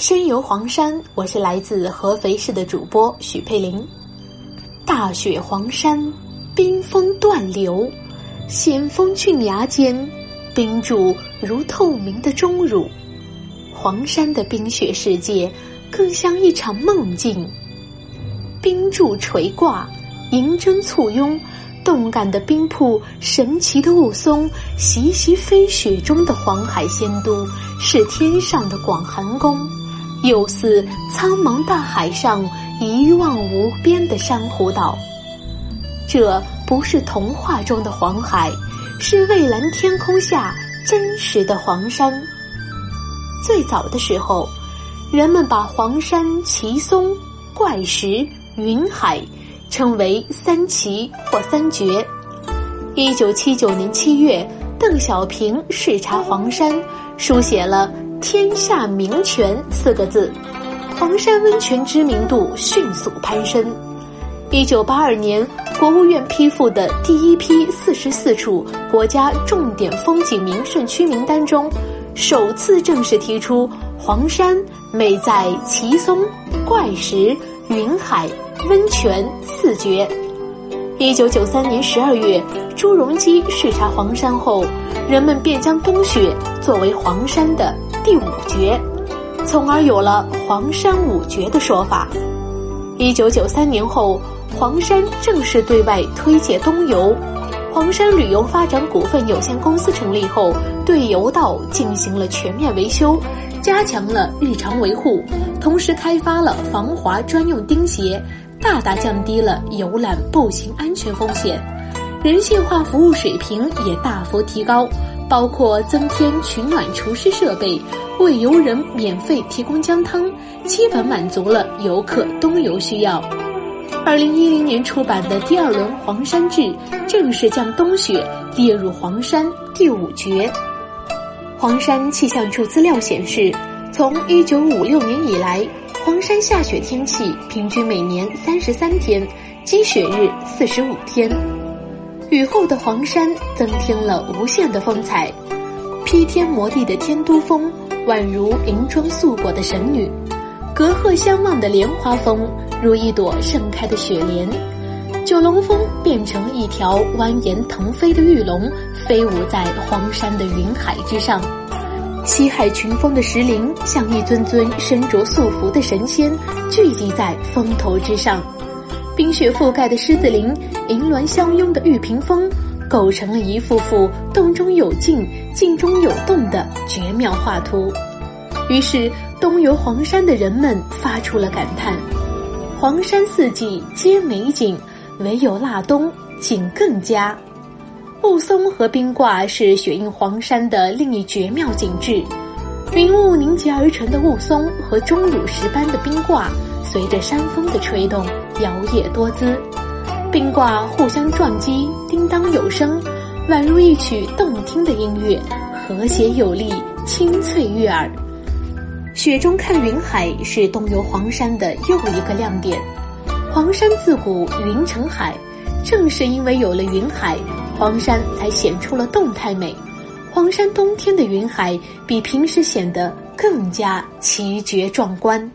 深游黄山，我是来自合肥市的主播许佩林。大雪黄山，冰封断流，险峰峻崖间，冰柱如透明的钟乳。黄山的冰雪世界，更像一场梦境。冰柱垂挂，银针簇拥，动感的冰瀑，神奇的雾凇，习习飞雪中的黄海仙都，是天上的广寒宫。又似苍茫大海上一望无边的珊瑚岛，这不是童话中的黄海，是蔚蓝天空下真实的黄山。最早的时候，人们把黄山、奇松、怪石、云海称为三奇或三绝。一九七九年七月，邓小平视察黄山，书写了。天下名泉四个字，黄山温泉知名度迅速攀升。一九八二年，国务院批复的第一批四十四处国家重点风景名胜区名单中，首次正式提出黄山美在奇松、怪石、云海、温泉四绝。一九九三年十二月，朱镕基视察黄山后，人们便将冬雪作为黄山的。第五绝，从而有了黄山五绝的说法。一九九三年后，黄山正式对外推介冬游。黄山旅游发展股份有限公司成立后，对游道进行了全面维修，加强了日常维护，同时开发了防滑专用钉鞋，大大降低了游览步行安全风险，人性化服务水平也大幅提高。包括增添取暖除湿设备，为游人免费提供姜汤，基本满足了游客冬游需要。二零一零年出版的第二轮《黄山志》正式将冬雪列入黄山第五绝。黄山气象处资料显示，从一九五六年以来，黄山下雪天气平均每年三十三天，积雪日四十五天。雨后的黄山增添了无限的风采，披天摩地的天都峰宛如银装素裹的神女，隔鹤相望的莲花峰如一朵盛开的雪莲，九龙峰变成一条蜿蜒腾飞的玉龙，飞舞在黄山的云海之上。西海群峰的石林像一尊尊身着素服的神仙，聚集在峰头之上。冰雪覆盖的狮子林，银峦相拥的玉屏峰，构成了一幅幅洞中有静、静中有动的绝妙画图。于是，东游黄山的人们发出了感叹：“黄山四季皆美景，唯有腊冬景更佳。”雾凇和冰挂是雪映黄山的另一绝妙景致，云雾凝结而成的雾凇和钟乳石般的冰挂。随着山风的吹动，摇曳多姿，冰挂互相撞击，叮当有声，宛如一曲动听的音乐，和谐有力，清脆悦耳。雪中看云海。是东游黄山的又一个亮点。黄山自古云成海，正是因为有了云海，黄山才显出了动态美。黄山冬天的云海比平时显得更加奇绝壮观。